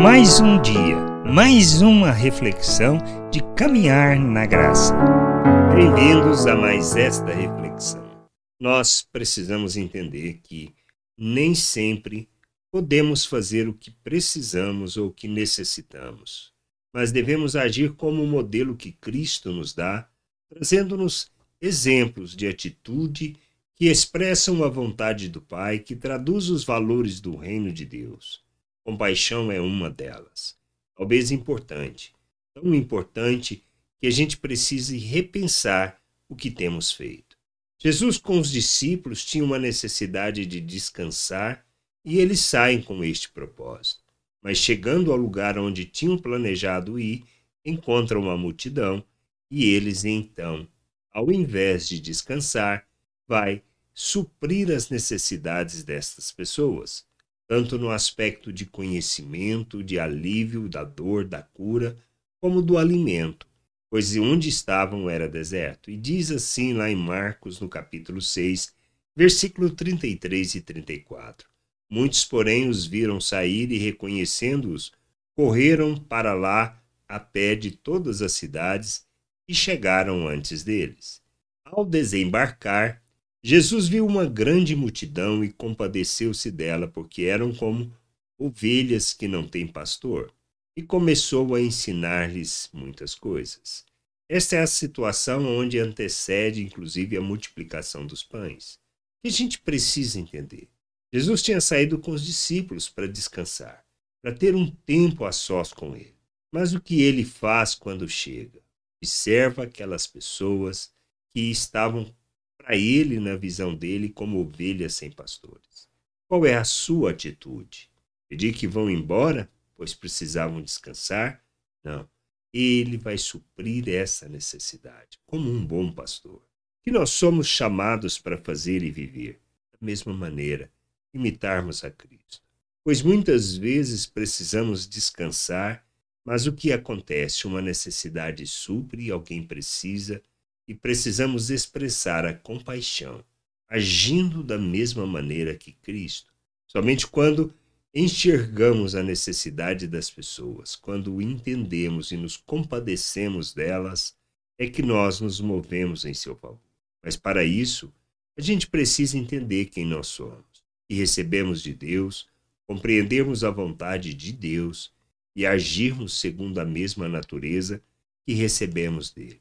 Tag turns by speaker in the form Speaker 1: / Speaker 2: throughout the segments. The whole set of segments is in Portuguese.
Speaker 1: Mais um dia, mais uma reflexão de caminhar na graça. Bem-vindos a mais esta reflexão. Nós precisamos entender que nem sempre podemos fazer o que precisamos ou o que necessitamos, mas devemos agir como o modelo que Cristo nos dá, trazendo-nos exemplos de atitude que expressam a vontade do Pai, que traduz os valores do reino de Deus. Compaixão é uma delas. Talvez importante, tão importante que a gente precise repensar o que temos feito. Jesus com os discípulos tinha uma necessidade de descansar e eles saem com este propósito. Mas chegando ao lugar onde tinham planejado ir, encontram uma multidão e eles então, ao invés de descansar, vai suprir as necessidades destas pessoas tanto no aspecto de conhecimento, de alívio da dor, da cura, como do alimento, pois onde estavam era deserto. E diz assim lá em Marcos, no capítulo 6, versículo 33 e 34. Muitos, porém, os viram sair e, reconhecendo-os, correram para lá a pé de todas as cidades e chegaram antes deles. Ao desembarcar, Jesus viu uma grande multidão e compadeceu-se dela, porque eram como ovelhas que não têm pastor, e começou a ensinar-lhes muitas coisas. Esta é a situação onde antecede, inclusive, a multiplicação dos pães. Que a gente precisa entender. Jesus tinha saído com os discípulos para descansar, para ter um tempo a sós com ele. Mas o que ele faz quando chega? Observa aquelas pessoas que estavam para ele, na visão dele, como ovelhas sem pastores. Qual é a sua atitude? Pedir que vão embora, pois precisavam descansar? Não. Ele vai suprir essa necessidade, como um bom pastor. Que nós somos chamados para fazer e viver, da mesma maneira, imitarmos a Cristo. Pois muitas vezes precisamos descansar, mas o que acontece? Uma necessidade supre alguém precisa e precisamos expressar a compaixão, agindo da mesma maneira que Cristo. Somente quando enxergamos a necessidade das pessoas, quando entendemos e nos compadecemos delas, é que nós nos movemos em seu favor. Mas para isso, a gente precisa entender quem nós somos e recebemos de Deus, compreendermos a vontade de Deus e agirmos segundo a mesma natureza que recebemos dele.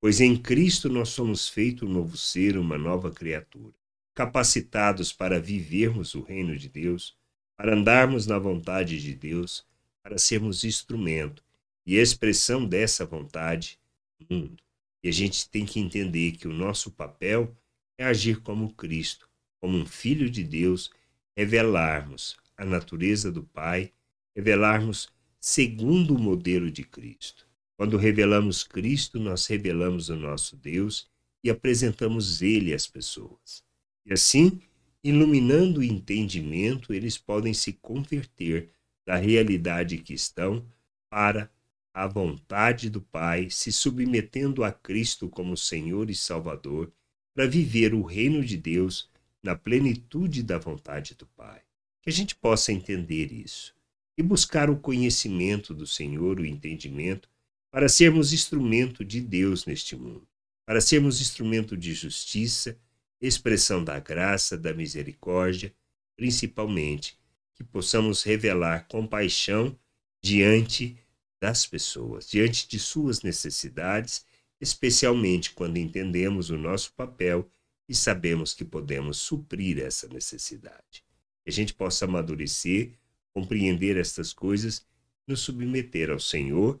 Speaker 1: Pois em Cristo nós somos feito um novo ser, uma nova criatura, capacitados para vivermos o reino de Deus, para andarmos na vontade de Deus, para sermos instrumento e expressão dessa vontade no mundo. E a gente tem que entender que o nosso papel é agir como Cristo, como um filho de Deus, revelarmos a natureza do Pai, revelarmos segundo o modelo de Cristo. Quando revelamos Cristo, nós revelamos o nosso Deus e apresentamos Ele às pessoas. E assim, iluminando o entendimento, eles podem se converter da realidade que estão para a vontade do Pai, se submetendo a Cristo como Senhor e Salvador, para viver o reino de Deus na plenitude da vontade do Pai. Que a gente possa entender isso e buscar o conhecimento do Senhor, o entendimento, para sermos instrumento de Deus neste mundo, para sermos instrumento de justiça, expressão da graça, da misericórdia, principalmente que possamos revelar compaixão diante das pessoas, diante de suas necessidades, especialmente quando entendemos o nosso papel e sabemos que podemos suprir essa necessidade. Que a gente possa amadurecer, compreender estas coisas, nos submeter ao Senhor